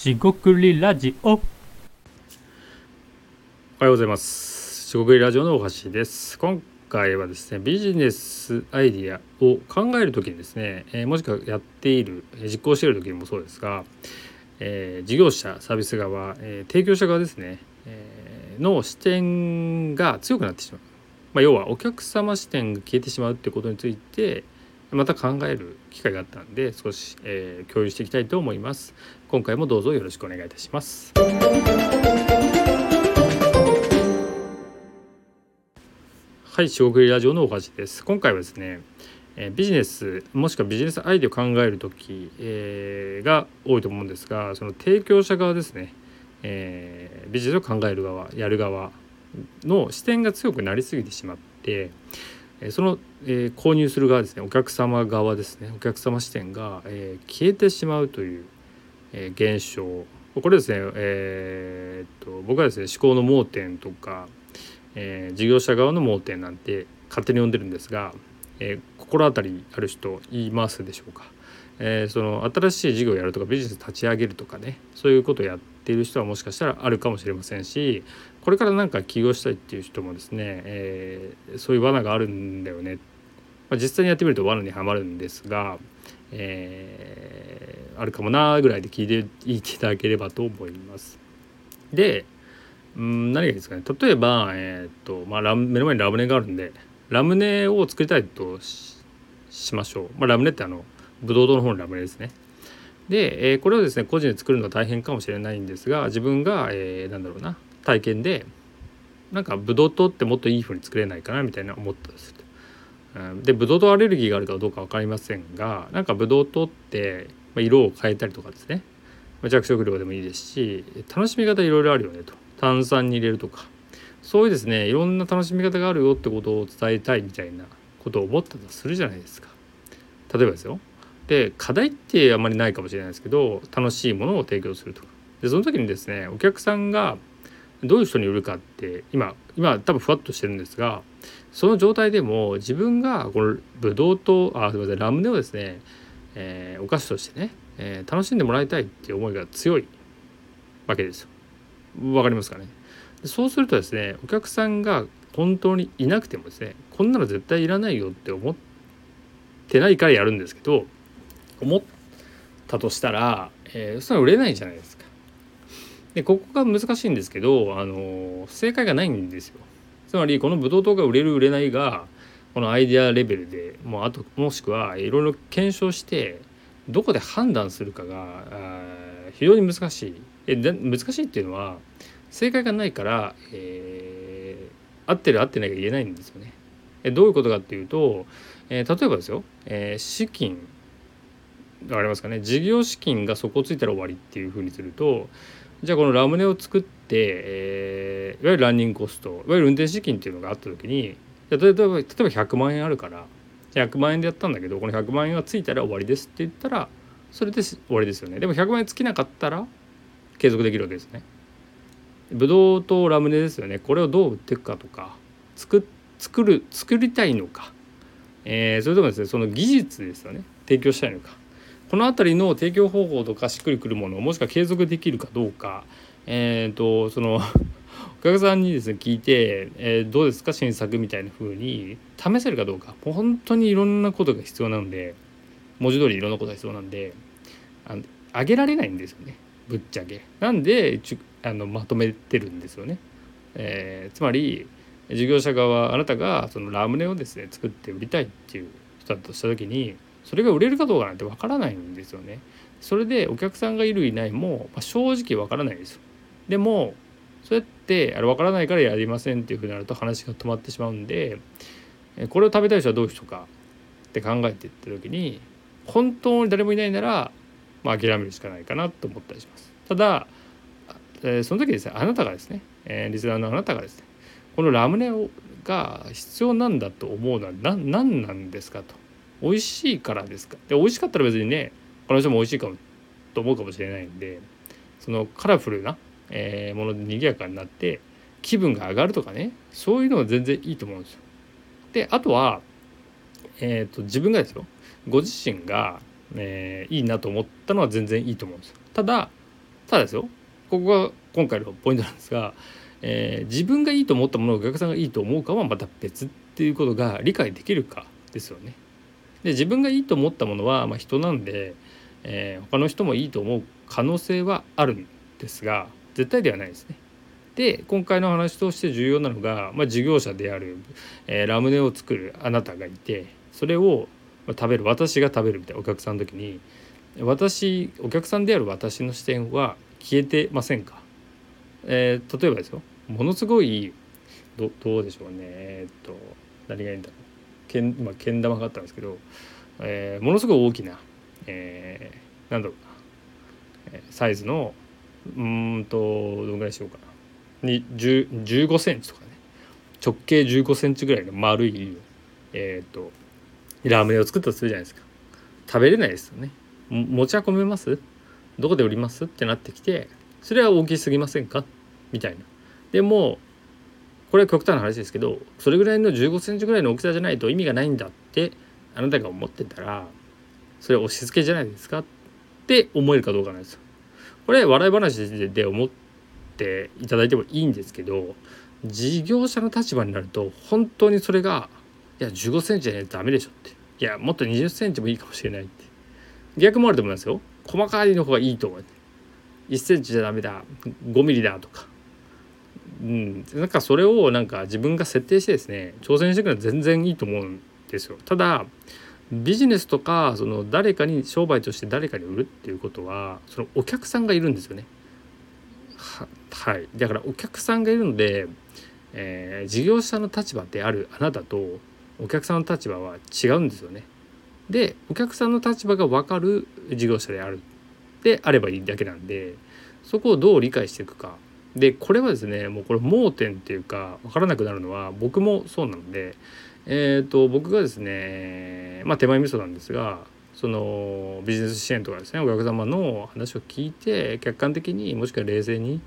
しごくりラジオおはようございます。しごくりラジオの大橋です。今回はですね、ビジネスアイディアを考えるときにですね、えーもしくはやっている、実行している時にもそうですが、えー事業者、サービス側、えー提供者側ですね、えーの視点が強くなってしまう。まあ、要はお客様視点が消えてしまうってことについてまた考える機会があったんで少し、えー共有していきたいと思います。今回もどうぞよろしくお願いいたします。はい、四国ラジオの大橋です。今回はですね、えービジネスもしくはビジネスアイデアを考える時、えーが多いと思うんですが、その提供者側ですね、えービジネスを考える側、やる側の視点が強くなりすぎてしまって、その、えー購入する側ですね、お客様側ですね、お客様視点が、えー消えてしまうという、えー現象。これですね、えーっと僕はですね思考の盲点とかえ事業者側の盲点なんて勝手に呼んでるんですが、え心当たりある人いますでしょうか、えその新しい事業をやるとかビジネス立ち上げるとかねそういうことをやっている人はもしかしたらあるかもしれませんしこれからなんか起業したいっていう人もですね、えーそういう罠があるんだよね、まあ、実際にやってみると罠にはまるんですが、えーあるかもなぐらいで聞いていただければと思います。でうん何がいいですかね。例えば、えーとまあ、ラ目の前にラムネがあるんでラムネを作りたいとししましょう、まあ、ラムネってあのブドウ糖の方のラムネですね。で、えこれをですね個人で作るのは大変かもしれないんですが自分が、えーなんだろうな体験でなんかブドウ糖ってもっといい風に作れないかなみたいな思ったりするとでブドウ糖アレルギーがあるかどうか分かりませんがなんかブドウ糖ってま色を変えたりとかですね。まあ着色料でもいいですし楽しみ方いろいろあるよねと。炭酸に入れるとか。そういうですねいろんな楽しみ方があるよってことを伝えたいみたいなことを思ったとするじゃないですか。例えばですよ。で課題ってあまりないかもしれないですけど楽しいものを提供するとかでその時にですねお客さんがどういう人に売るかって今今多分ふわっとしてるんですがその状態でも自分がこのブドウとあすみませんラムネをですね、えーお菓子としてね、えー楽しんでもらいたいっていう思いが強いわけですよ。わかりますかね？そうするとですねお客さんが本当にいなくてもですねこんなの絶対いらないよって思ってないからやるんですけど思ったとしたら、えーそれは売れないじゃないですか。でここが難しいんですけどあの正解がないんですよ。つまりこのブドウ糖が売れる売れないがこのアイデアレベルでもうあともしくはいろいろ検証してどこで判断するかが非常に難しいえで難しいっていうのは正解がないから、えー合ってる合ってないが言えないんですよね。えどういうことかっていうと、えー例えばですよ、えー資金わかりますかね？事業資金が底をついたら終わりっていうふうにするとじゃあこのラムネを作って、えーいわゆるランニングコストいわゆる運転資金っていうのがあった時にじゃ例えば例えば100万円あるから100万円でやったんだけどこの100万円がついたら終わりですって言ったらそれで終わりですよね。でも100万円尽きなかったら継続できるわけですね。ブドウとラムネですよね。これをどう売っていくかとか作作る作りたいのか、えーそれともですねその技術ですよね。提供したいのか。この辺りの提供方法とかしっくりくるものもしくは継続できるかどうかえっ、とその お客さんにですね聞いて、えーどうですか新作みたいな風に試せるかどうかもう本当にいろんなことが必要なので文字通りいろんなことが必要なんであの上げられないんですよねぶっちゃけ。なんでちゅあのまとめてるんですよね。えーつまり事業者側あなたがそのラムネをですね作って売りたいっていう人だとした時にそれが売れるかどうかなんてわからないんですよね。それでお客さんがいるいないも、まあ、正直わからないですよ。でもそうやってあれ分からないからやりませんっていうふうになると話が止まってしまうんでこれを食べたい人はどういう人かって考えていった時に本当に誰もいないなら、まあ、諦めるしかないかなと思ったりします。ただ、えーその時ですねあなたがですね、えーリスナーのあなたがですねこのラムネをが必要なんだと思うのは何何なんですかと美味しいからですか？で美味しかったら別にねこの人も美味しいかもと思うかもしれないんでそのカラフルな、えーもので賑やかになって気分が上がるとかねそういうのは全然いいと思うんですよ。であとは、えー、と自分がですよご自身が、えーいいなと思ったのは全然いいと思うんですよ。ただただですよここが今回のポイントなんですが、えー、自分がいいと思ったものをお客さんがいいと思うかはまた別っていうことが理解できるかですよね。で自分がいいと思ったものは、まあ、人なんで、えー、他の人もいいと思う可能性はあるんですが絶対ではないですね。で今回の話として重要なのが、まあ、事業者である、えー、ラムネを作るあなたがいてそれを食べる私が食べるみたいなお客さんの時に私お客さんである私の視点は消えてませんか、えー、例えばですよ。ものすごいどどうでしょうね。えー、っと何がいいんだろう。けん今けん玉があったんですけど、えー、ものすごい大きな、えー、なんだろうなサイズのうんとどのぐらいしようかな。に15センチとかね。直径15センチぐらいの丸いえ、ー、とラーメンを作ったとするじゃないですか。食べれないですよね。持ち運べます？どこで売ります？ってなってきてそれは大きすぎませんか？みたいな。でもこれは極端な話ですけどそれぐらいの1 5センチぐらいの大きさじゃないと意味がないんだってあなたが思ってたらそれ押し付けじゃないですかって思えるかどうかなんですよ。これ笑い話で思っていただいてもいいんですけど事業者の立場になると本当にそれがいや1 5センチじゃないとダメでしょって。いやもっと2 0センチもいいかもしれないって。逆もあると思いますよ。細かいの方がいいと思う。1センチじゃダメだ。5ミリだとか。うん、なんかそれをなんか自分が設定してですね挑戦していくのは全然いいと思うんですよ。ただビジネスとかその誰かに商売として誰かに売るっていうことはそのお客さんがいるんですよね。ははいだからお客さんがいるので、えー、事業者の立場であるあなたとお客さんの立場は違うんですよね。でお客さんの立場が分かる事業者であるであればいいだけなんでそこをどう理解していくかでこれはですねもうこれ盲点っていうか分からなくなるのは僕もそうなので、えーと、僕がですねまあ手前味噌なんですがそのビジネス支援とかですねお客様の話を聞いて客観的にもしくは冷静に、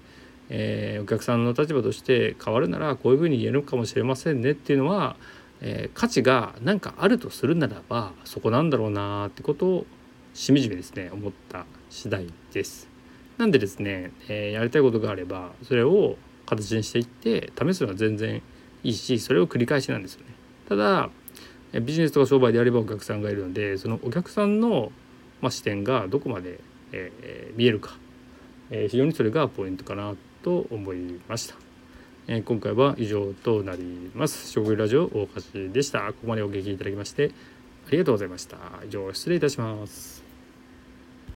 えー、お客さんの立場として変わるならこういうふうに言えるかもしれませんねっていうのは、えー、価値が何かあるとするならばそこなんだろうなってことをしみじみですね思った次第です。なんでですね、えー、やりたいことがあればそれを形にしていって試すのは全然いいしそれを繰り返しなんですよね。ただビジネスとか商売であればお客さんがいるのでそのお客さんの、まあ、視点がどこまで、えー、見えるか、えー、非常にそれがポイントかなと思いました。えー、今回は以上となります。食事ラジオ大橋でした。ここまでお聞きいただきましてありがとうございました。以上失礼いたします。